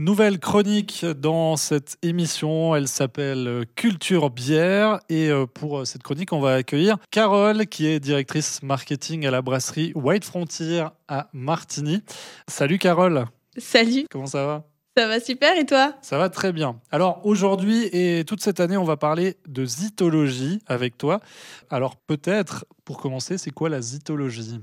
Nouvelle chronique dans cette émission, elle s'appelle Culture Bière. Et euh, pour cette chronique on va accueillir Carole qui est directrice marketing à la brasserie White Frontier à Martigny. Salut Carole. Salut. Comment ça va? Ça va super et toi? Ça va très bien. Alors aujourd'hui et toute cette année, on va parler de zytologie avec toi. Alors peut-être, pour commencer, c'est quoi la zytologie?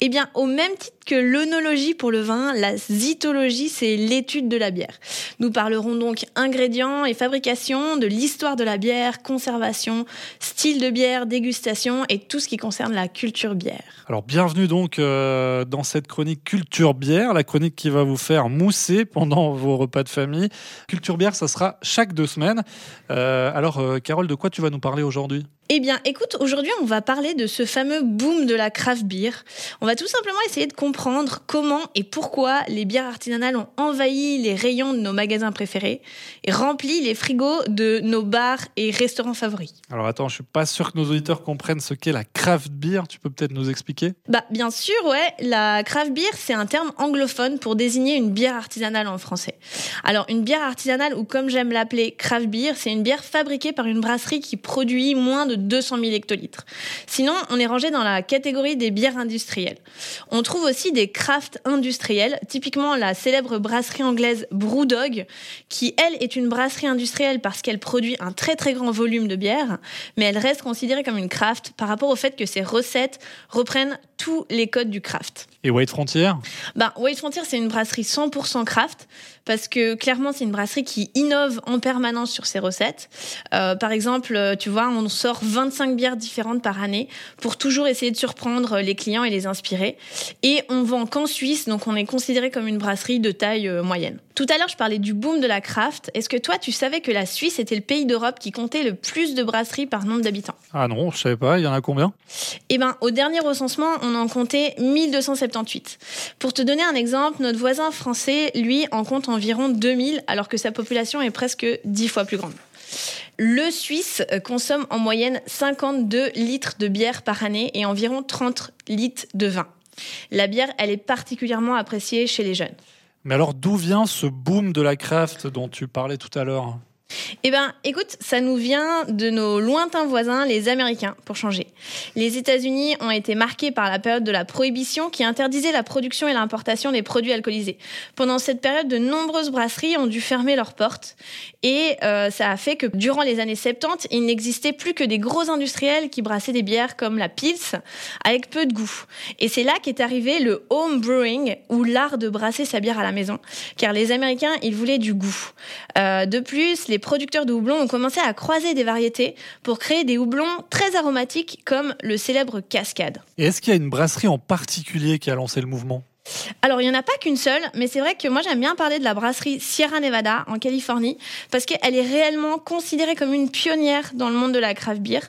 Eh bien, au même titre que l'œnologie pour le vin, la zytologie, c'est l'étude de la bière. Nous parlerons donc ingrédients et fabrication, de l'histoire de la bière, conservation, style de bière, dégustation et tout ce qui concerne la culture bière. Alors bienvenue donc euh, dans cette chronique culture bière, la chronique qui va vous faire mousser pendant vos repas de famille. Culture bière, ça sera chaque deux semaines. Euh, alors, euh, Carole, de quoi tu vas nous parler aujourd'hui? Eh bien, écoute, aujourd'hui, on va parler de ce fameux boom de la craft beer. On va tout simplement essayer de comprendre comment et pourquoi les bières artisanales ont envahi les rayons de nos magasins préférés et rempli les frigos de nos bars et restaurants favoris. Alors attends, je suis pas sûr que nos auditeurs comprennent ce qu'est la craft beer. Tu peux peut-être nous expliquer? Bah, bien sûr, ouais. La craft beer, c'est un terme anglophone pour désigner une bière artisanale en français. Alors, une bière artisanale, ou comme j'aime l'appeler, craft beer, c'est une bière fabriquée par une brasserie qui produit moins de 200 000 hectolitres. Sinon, on est rangé dans la catégorie des bières industrielles. On trouve aussi des crafts industriels, typiquement la célèbre brasserie anglaise Brewdog, qui elle est une brasserie industrielle parce qu'elle produit un très très grand volume de bière, mais elle reste considérée comme une craft par rapport au fait que ses recettes reprennent tous les codes du craft. Et White Frontier? Bah, White Frontier, c'est une brasserie 100% craft parce que clairement, c'est une brasserie qui innove en permanence sur ses recettes. Euh, par exemple, tu vois, on sort 25 bières différentes par année pour toujours essayer de surprendre les clients et les inspirer. Et on vend qu'en Suisse, donc on est considéré comme une brasserie de taille euh, moyenne. Tout à l'heure, je parlais du boom de la craft. Est-ce que toi, tu savais que la Suisse était le pays d'Europe qui comptait le plus de brasseries par nombre d'habitants? Ah non, je savais pas. Il y en a combien? Eh ben, au dernier recensement, on en comptait 1278. Pour te donner un exemple, notre voisin français, lui, en compte environ 2000, alors que sa population est presque 10 fois plus grande. Le Suisse consomme en moyenne 52 litres de bière par année et environ 30 litres de vin. La bière, elle est particulièrement appréciée chez les jeunes. Mais alors, d'où vient ce boom de la craft dont tu parlais tout à l'heure? Eh bien, écoute, ça nous vient de nos lointains voisins, les Américains, pour changer. Les États-Unis ont été marqués par la période de la prohibition qui interdisait la production et l'importation des produits alcoolisés. Pendant cette période, de nombreuses brasseries ont dû fermer leurs portes et euh, ça a fait que durant les années 70, il n'existait plus que des gros industriels qui brassaient des bières comme la Pils avec peu de goût. Et c'est là qu'est arrivé le home brewing ou l'art de brasser sa bière à la maison, car les Américains, ils voulaient du goût. Euh, de plus, les producteurs de houblon ont commencé à croiser des variétés pour créer des houblons très aromatiques comme le célèbre Cascade. Et est-ce qu'il y a une brasserie en particulier qui a lancé le mouvement? Alors, il n'y en a pas qu'une seule, mais c'est vrai que moi, j'aime bien parler de la brasserie Sierra Nevada en Californie, parce qu'elle est réellement considérée comme une pionnière dans le monde de la craft beer.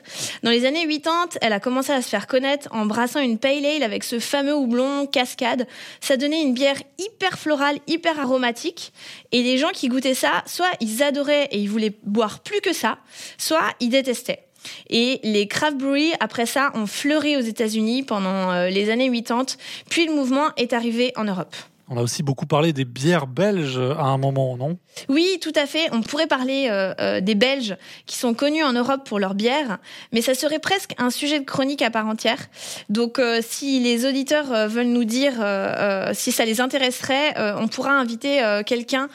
Dans les années 80, elle a commencé à se faire connaître en brassant une pale ale avec ce fameux houblon cascade. Ça donnait une bière hyper florale, hyper aromatique. Et les gens qui goûtaient ça, soit ils adoraient et ils voulaient boire plus que ça, soit ils détestaient. Et les craft breweries, après ça, ont fleuri aux États-Unis pendant euh, les années 80, puis le mouvement est arrivé en Europe. On a aussi beaucoup parlé des bières belges à un moment, non? Oui, tout à fait. On pourrait parler euh, euh, des Belges qui sont connus en Europe pour leurs bières, mais ça serait presque un sujet de chronique à part entière. Donc, euh, si les auditeurs veulent nous dire si ça les intéresserait, on pourra inviter quelqu'un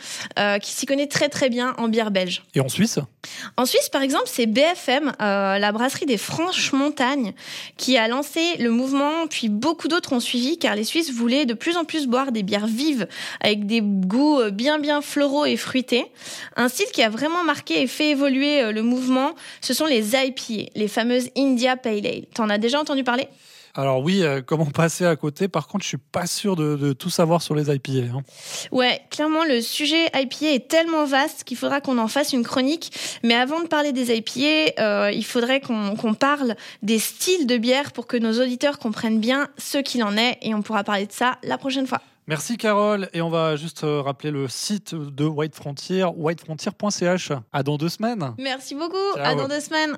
qui s'y connaît très très bien en bière belge. Et en Suisse? En Suisse, par exemple, c'est BFM, la brasserie des Franches Montagnes, qui a lancé le mouvement, puis beaucoup d'autres ont suivi, car les Suisses voulaient de plus en plus boire des bières vive, avec des goûts euh, bien bien floraux et fruités. Un style qui a vraiment marqué et fait évoluer euh, le mouvement, ce sont les IPA, les fameuses India Pale Ale. T'en as déjà entendu parler? Alors oui, euh, comment passer à côté Par contre, je suis pas sûr de, tout savoir sur les IPA. Hein. Ouais, clairement, le sujet IPA est tellement vaste qu'il faudra qu'on en fasse une chronique. Mais avant de parler des IPA, il faudrait qu'on parle des styles de bière pour que nos auditeurs comprennent bien ce qu'il en est. Et on pourra parler de ça la prochaine fois. Merci Carole. Et on va juste euh, rappeler le site de White Frontier, whitefrontier.ch. À dans deux semaines. Merci beaucoup. À dans deux semaines.